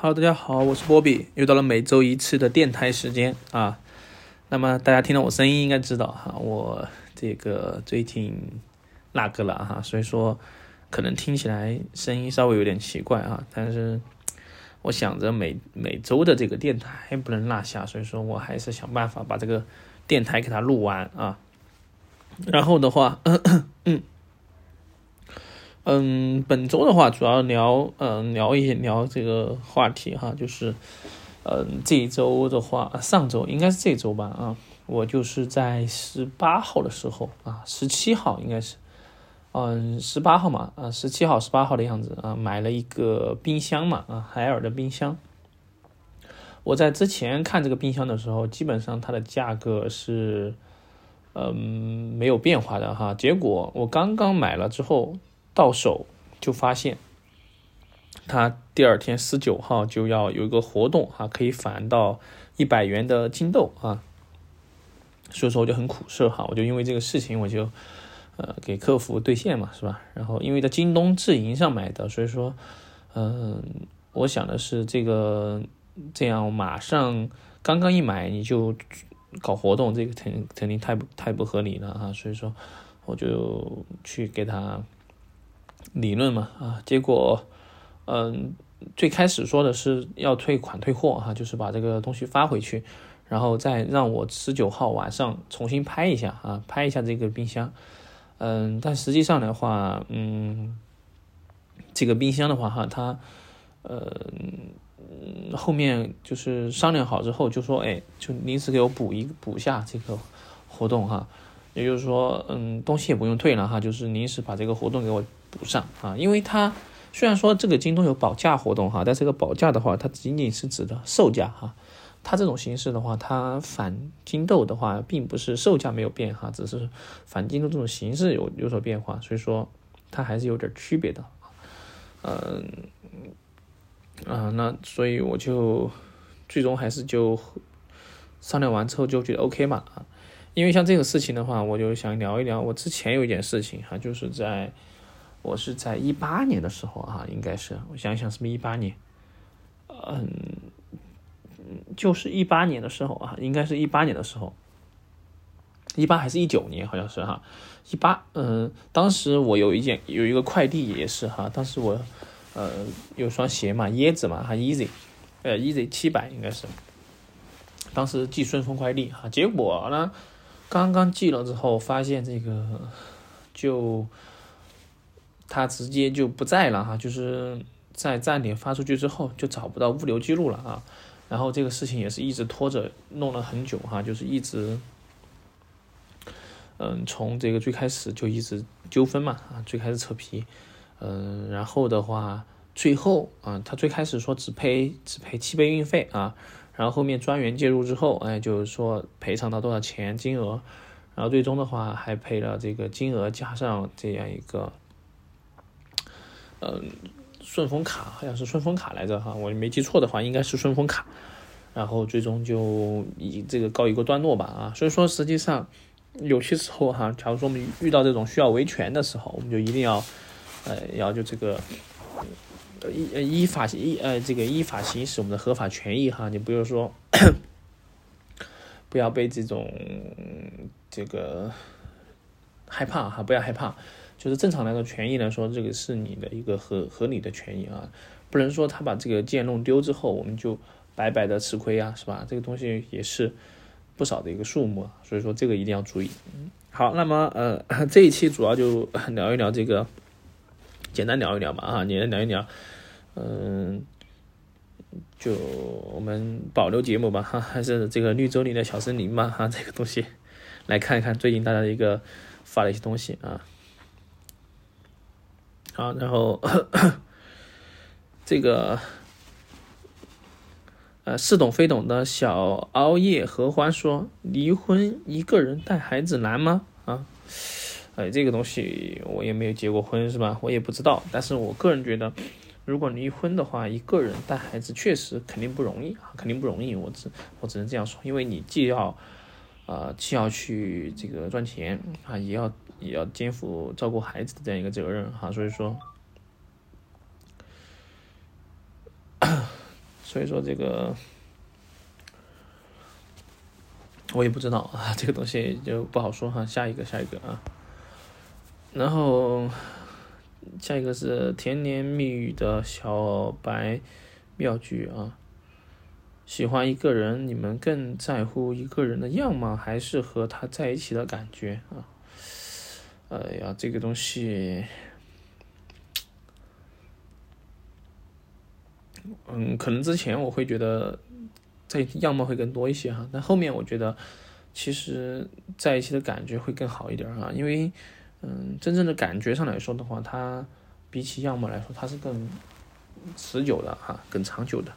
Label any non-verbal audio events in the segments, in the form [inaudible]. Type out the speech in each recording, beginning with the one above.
Hello，大家好，我是波比，又到了每周一次的电台时间啊。那么大家听到我声音应该知道哈，我这个最近那个了哈，所以说可能听起来声音稍微有点奇怪啊。但是我想着每每周的这个电台不能落下，所以说我还是想办法把这个电台给它录完啊。然后的话，咳 [coughs] 咳嗯。嗯，本周的话主要聊，嗯，聊一聊这个话题哈，就是，嗯，这一周的话，上周应该是这周吧，啊，我就是在十八号的时候啊，十七号应该是，嗯，十八号嘛，啊，十七号、十八号的样子啊，买了一个冰箱嘛，啊，海尔的冰箱。我在之前看这个冰箱的时候，基本上它的价格是，嗯，没有变化的哈。结果我刚刚买了之后。到手就发现，他第二天十九号就要有一个活动啊，可以返到一百元的金豆啊，所以说我就很苦涩哈，我就因为这个事情我就呃给客服兑现嘛，是吧？然后因为在京东自营上买的，所以说嗯，我想的是这个这样马上刚刚一买你就搞活动，这个肯肯定太不太不合理了啊，所以说我就去给他。理论嘛啊，结果，嗯，最开始说的是要退款退货哈，就是把这个东西发回去，然后再让我十九号晚上重新拍一下啊，拍一下这个冰箱，嗯，但实际上的话，嗯，这个冰箱的话哈，它，呃，后面就是商量好之后就说，哎，就临时给我补一补下这个活动哈，也就是说，嗯，东西也不用退了哈，就是临时把这个活动给我。补上啊，因为它虽然说这个京东有保价活动哈，但这个保价的话，它仅仅是指的售价哈。它这种形式的话，它返金豆的话，并不是售价没有变哈，只是返金豆这种形式有有所变化，所以说它还是有点区别的。嗯，啊，那所以我就最终还是就商量完之后就觉得 OK 嘛啊，因为像这个事情的话，我就想聊一聊我之前有一件事情哈，就是在。我是在一八年的时候啊，应该是我想想是不是一八年，嗯，就是一八年的时候啊，应该是一八年的时候，一八还是一九年，好像是哈，一八，嗯，当时我有一件有一个快递也是哈，当时我呃有双鞋嘛，椰子嘛，哈，easy，呃，easy 七百应该是，当时寄顺丰快递哈，结果呢，刚刚寄了之后发现这个就。他直接就不在了哈，就是在站点发出去之后就找不到物流记录了啊，然后这个事情也是一直拖着，弄了很久哈，就是一直，嗯，从这个最开始就一直纠纷嘛啊，最开始扯皮，嗯，然后的话最后啊，他最开始说只赔只赔七倍运费啊，然后后面专员介入之后，哎，就是说赔偿到多少钱金额，然后最终的话还赔了这个金额加上这样一个。嗯，顺丰卡好像是顺丰卡来着哈，我没记错的话应该是顺丰卡，然后最终就以这个告一个段落吧啊，所以说实际上有些时候哈，假如说我们遇到这种需要维权的时候，我们就一定要呃要就这个依依法依呃这个依法行使我们的合法权益哈，你不要说 [coughs] 不要被这种这个害怕哈，不要害怕。就是正常来说，权益来说，这个是你的一个合合理的权益啊，不能说他把这个剑弄丢之后，我们就白白的吃亏啊，是吧？这个东西也是不少的一个数目，所以说这个一定要注意。好，那么呃，[coughs] 这一期主要就 [coughs] 聊一聊这个，简单聊一聊嘛啊，简单聊一聊，嗯，就我们保留节目吧哈，还是这个绿洲里的小森林嘛哈，这个东西来看一看最近大家的一个发的一些东西啊。好，然后这个呃似懂非懂的小熬夜合欢说：“离婚一个人带孩子难吗？”啊，哎，这个东西我也没有结过婚，是吧？我也不知道。但是我个人觉得，如果离婚的话，一个人带孩子确实肯定不容易啊，肯定不容易。我只我只能这样说，因为你既要啊，既要去这个赚钱啊，也要。也要肩负照顾孩子的这样一个责任哈，所以说，所以说这个我也不知道啊，这个东西就不好说哈。下一个，下一个啊，然后下一个是甜言蜜语的小白妙句啊。喜欢一个人，你们更在乎一个人的样貌，还是和他在一起的感觉啊？哎呀，这个东西。嗯，可能之前我会觉得在样貌会更多一些哈，但后面我觉得其实在一起的感觉会更好一点哈，因为嗯，真正的感觉上来说的话，它比起样貌来说，它是更持久的哈，更长久的。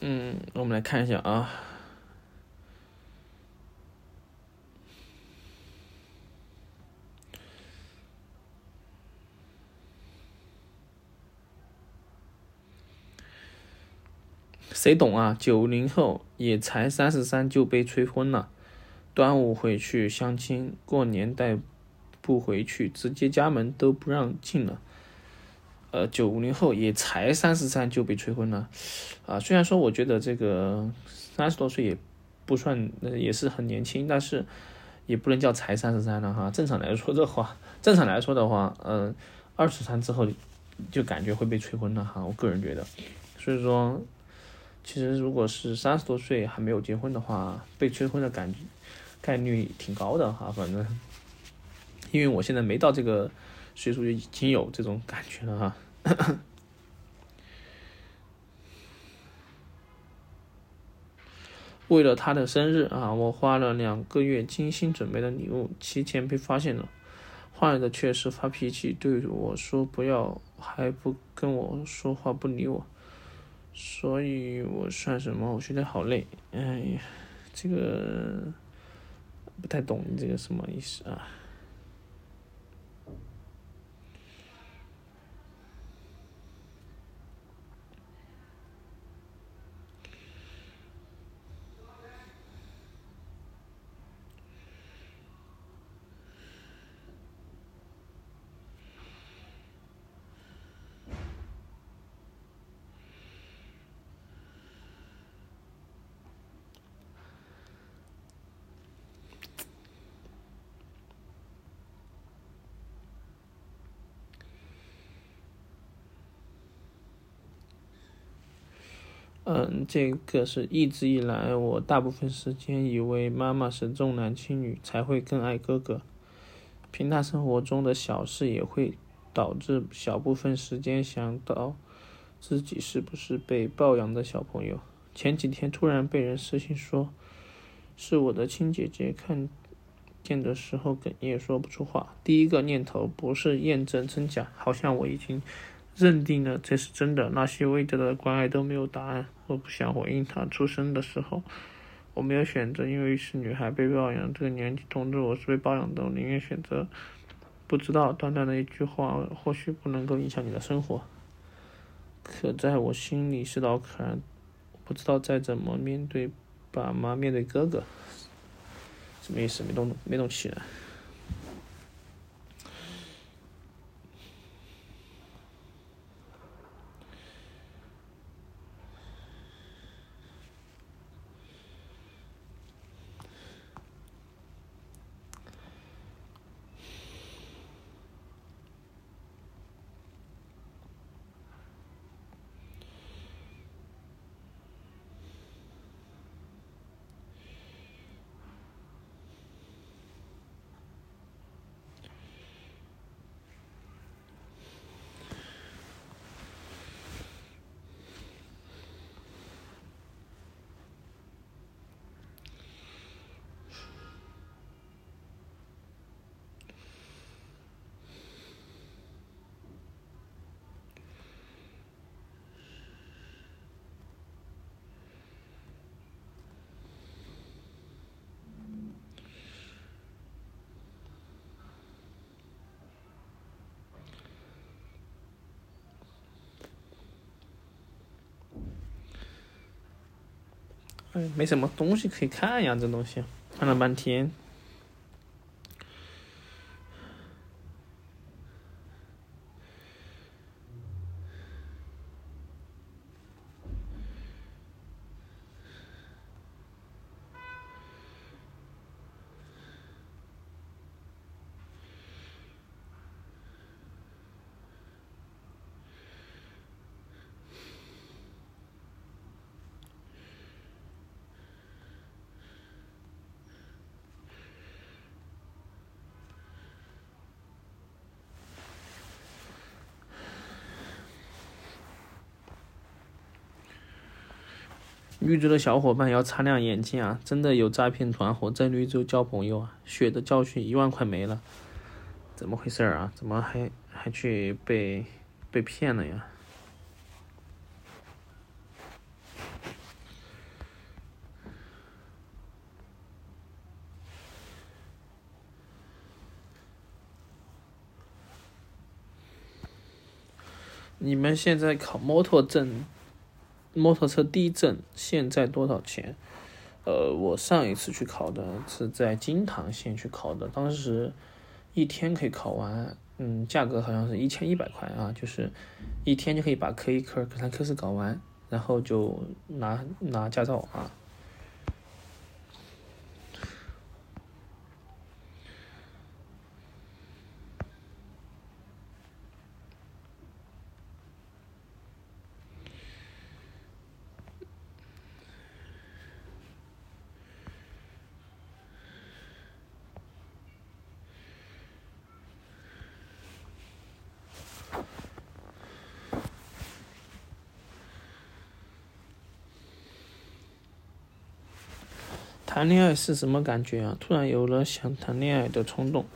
嗯，我们来看一下啊。谁懂啊？九零后也才三十三就被催婚了，端午回去相亲，过年带不回去，直接家门都不让进了。呃，九零后也才三十三就被催婚了，啊，虽然说我觉得这个三十多岁也不算，也是很年轻，但是也不能叫才三十三了哈。正常来说的话，[laughs] 正常来说的话，嗯，二十三之后就感觉会被催婚了哈。我个人觉得，所以说，其实如果是三十多岁还没有结婚的话，被催婚的感概率挺高的哈。反正，因为我现在没到这个岁数，就已经有这种感觉了哈。为了他的生日啊，我花了两个月精心准备的礼物，提前被发现了。换来的却是发脾气，对我说不要，还不跟我说话，不理我。所以我算什么？我觉得好累。哎呀，这个不太懂这个什么意思啊？嗯，这个是一直以来我大部分时间以为妈妈是重男轻女才会更爱哥哥，平淡生活中的小事也会导致小部分时间想到自己是不是被抱养的小朋友。前几天突然被人私信说是我的亲姐姐，看见的时候哽咽说不出话。第一个念头不是验证真假，好像我已经。认定了这是真的，那些未得的关爱都没有答案。我不想回应他。出生的时候，我没有选择，因为是女孩被抱养。这个年纪，同志，我是被抱养的，我宁愿选择不知道。短短的一句话，或许不能够影响你的生活，可在我心里是道坎。我不知道再怎么面对爸妈，面对哥哥，什么意思？没懂，没懂起来。没什么东西可以看呀，这东西看了半天。绿洲的小伙伴要擦亮眼睛啊！真的有诈骗团伙在绿洲交朋友啊！血的教训一万块没了，怎么回事啊？怎么还还去被被骗了呀？你们现在考摩托证？摩托车地震现在多少钱？呃，我上一次去考的是在金堂县去考的，当时一天可以考完，嗯，价格好像是一千一百块啊，就是一天就可以把科一科二、科三、科四搞完，然后就拿拿驾照啊。谈恋爱是什么感觉啊？突然有了想谈恋爱的冲动。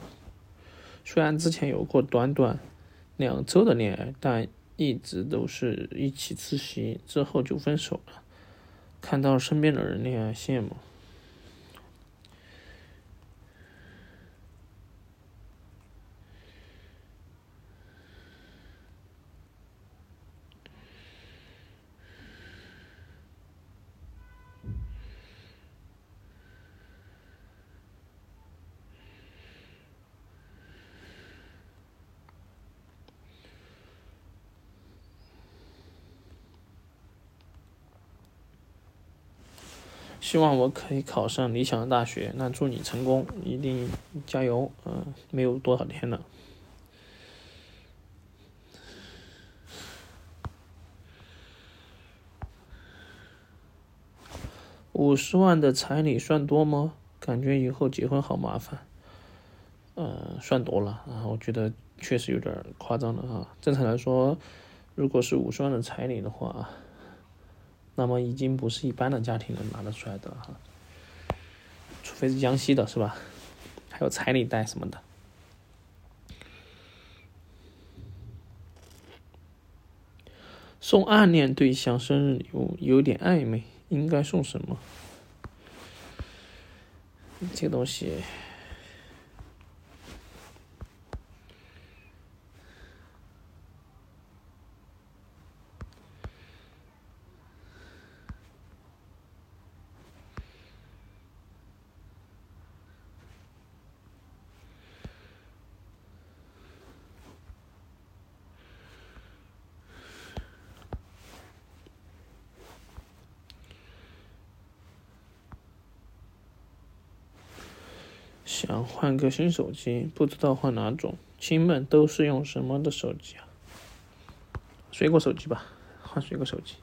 虽然之前有过短短两周的恋爱，但一直都是一起自习，之后就分手了。看到身边的人恋爱，羡慕。希望我可以考上理想的大学，那祝你成功，一定加油！嗯，没有多少天了。五十万的彩礼算多吗？感觉以后结婚好麻烦。嗯，算多了啊，我觉得确实有点夸张了啊。正常来说，如果是五十万的彩礼的话。那么已经不是一般的家庭能拿得出来的哈，除非是江西的，是吧？还有彩礼贷什么的。送暗恋对象生日礼物有点暧昧，应该送什么？这个东西。想换个新手机，不知道换哪种。亲们都是用什么的手机啊？水果手机吧，换水果手机。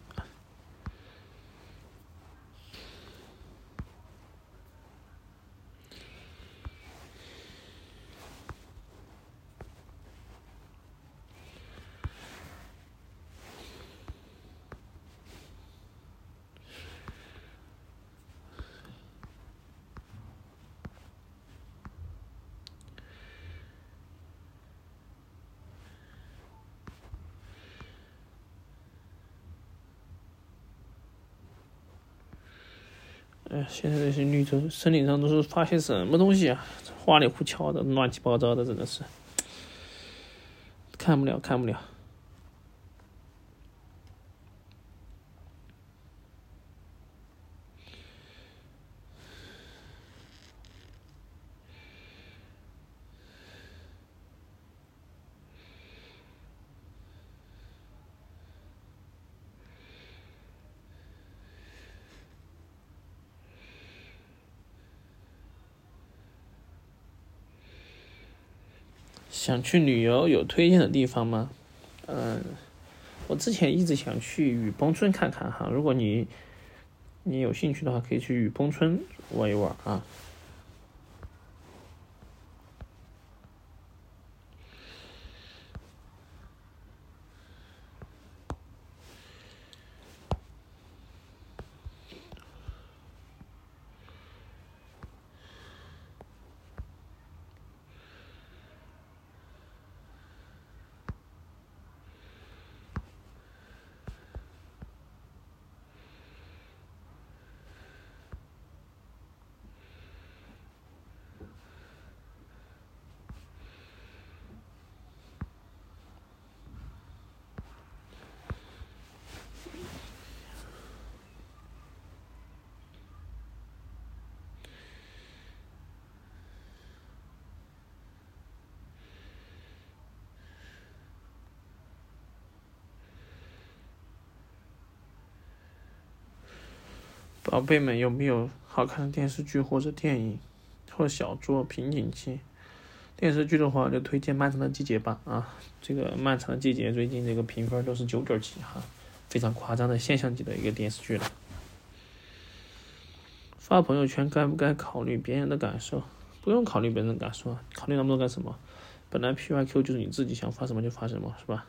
哎，现在这些绿洲森林上都是发些什么东西啊？花里胡哨的，乱七八糟的，真的是看不了，看不了。想去旅游有推荐的地方吗？嗯，我之前一直想去雨崩村看看哈，如果你你有兴趣的话，可以去雨崩村玩一玩啊。宝贝们，有没有好看的电视剧或者电影，或小说瓶颈期？电视剧的话，就推荐《漫长的季节》吧。啊，这个《漫长的季节》最近这个评分都是九点几哈，非常夸张的现象级的一个电视剧了。发朋友圈该不该考虑别人的感受？不用考虑别人的感受，考虑那么多干什么？本来 P Y Q 就是你自己想发什么就发什么，是吧？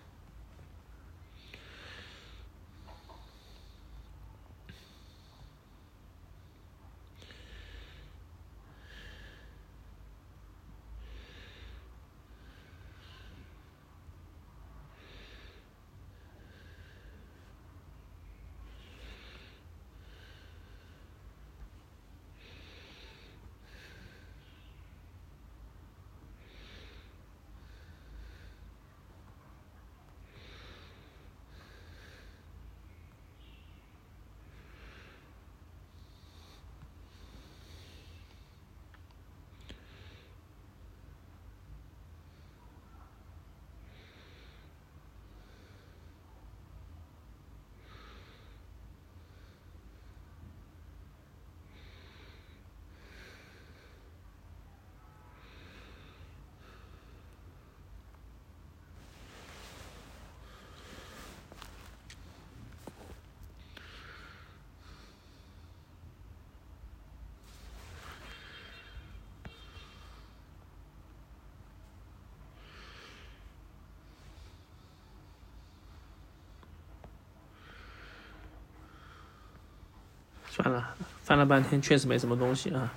算了，翻了半天确实没什么东西啊，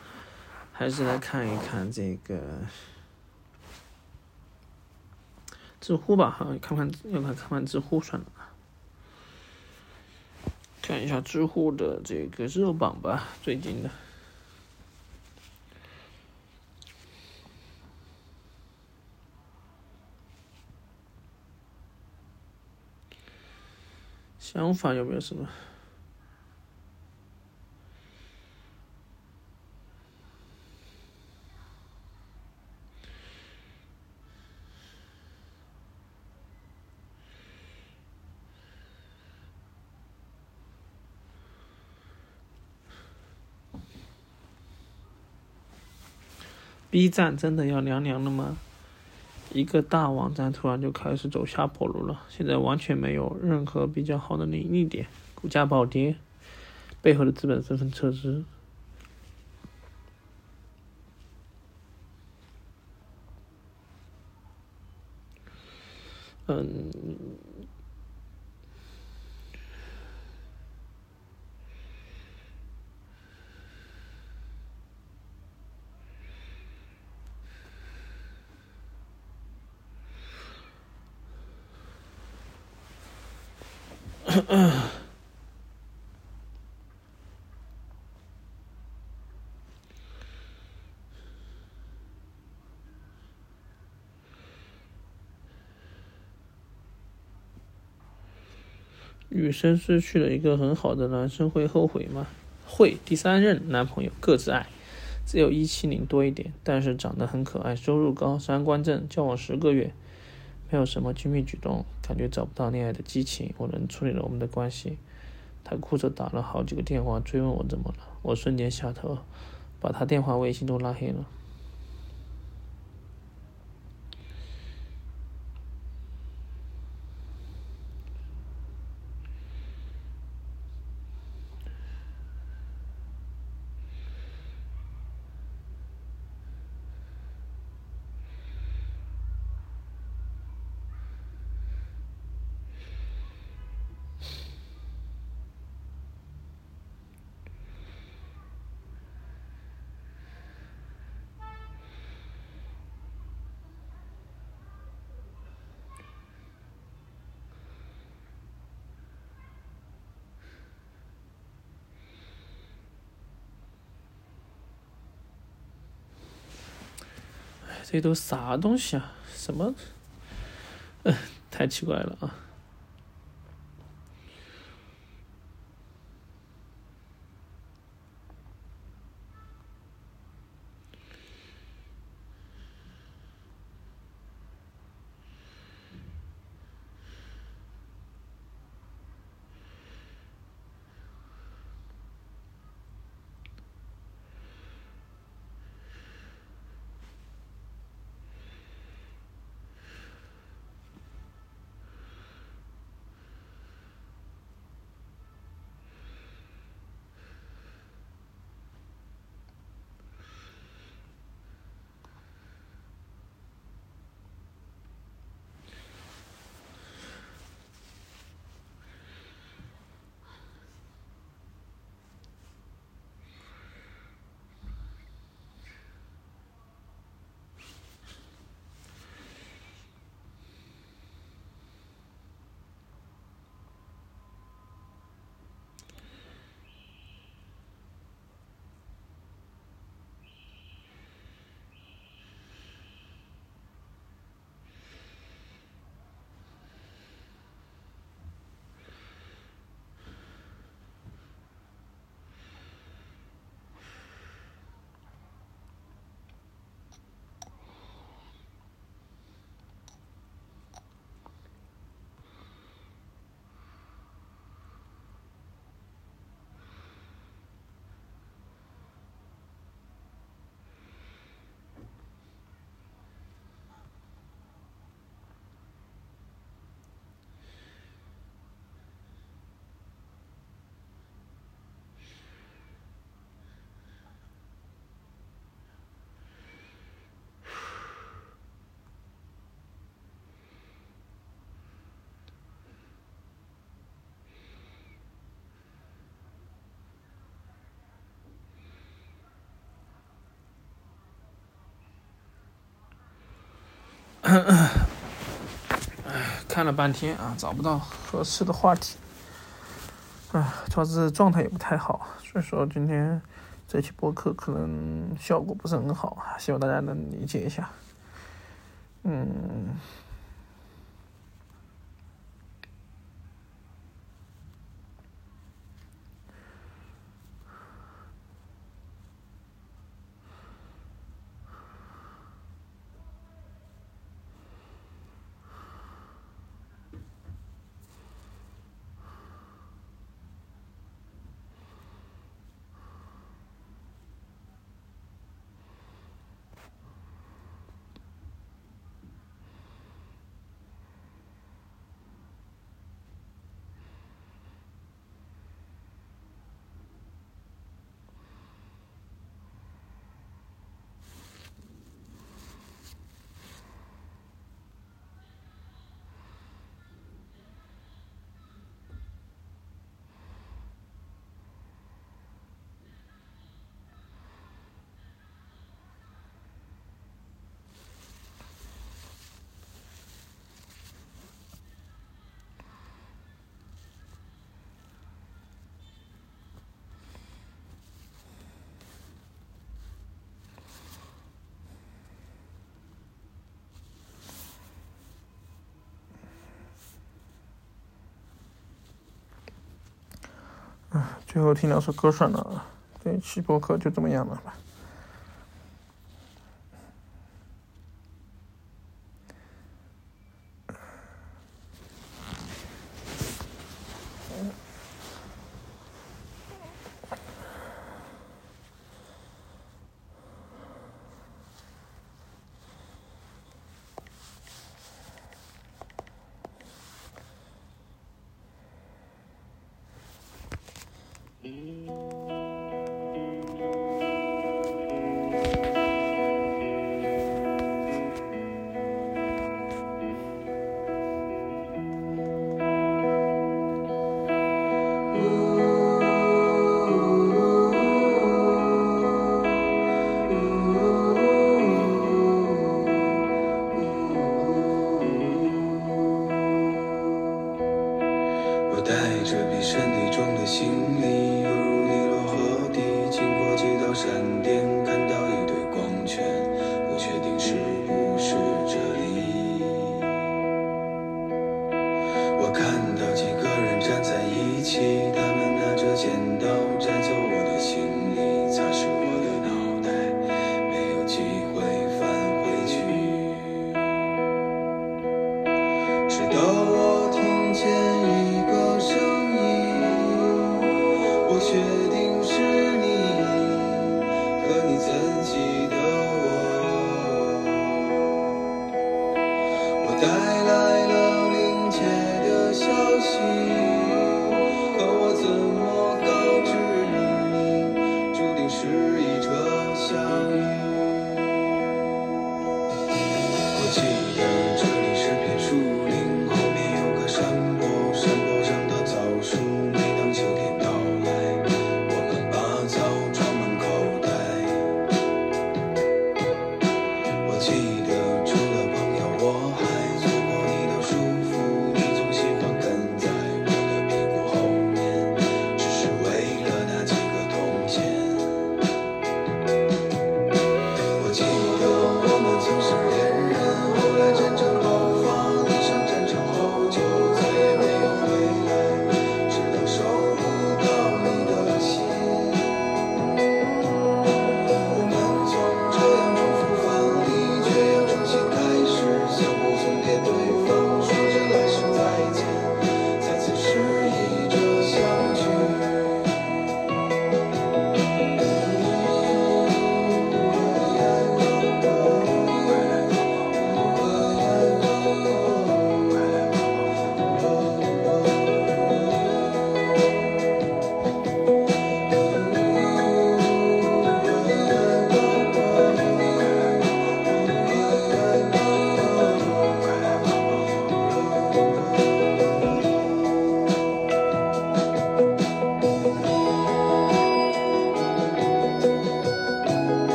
还是来看一看这个知乎吧哈，看看要看看看知乎算了，看一下知乎的这个热榜吧，最近的。想法有没有什么？？B 站真的要凉凉了吗？一个大网站突然就开始走下坡路了，现在完全没有任何比较好的盈利点，股价暴跌，背后的资本纷纷撤资。嗯。女生失去了一个很好的男生会后悔吗？会。第三任男朋友各自爱，只有一七零多一点，但是长得很可爱，收入高，三观正，交往十个月。没有什么亲密举动，感觉找不到恋爱的激情。我能处理了我们的关系。他哭着打了好几个电话追问我怎么了，我瞬间下头，把他电话、微信都拉黑了。这都啥东西啊？什么？嗯，太奇怪了啊！[coughs] 看了半天啊，找不到合适的话题，啊，主要是状态也不太好，所以说今天这期播客可能效果不是很好，希望大家能理解一下，嗯。最后听两首歌算了，这期播客就这么样了吧。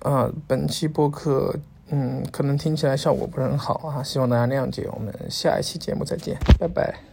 啊，本期播客嗯，可能听起来效果不是很好啊，希望大家谅解。我们下一期节目再见，拜拜。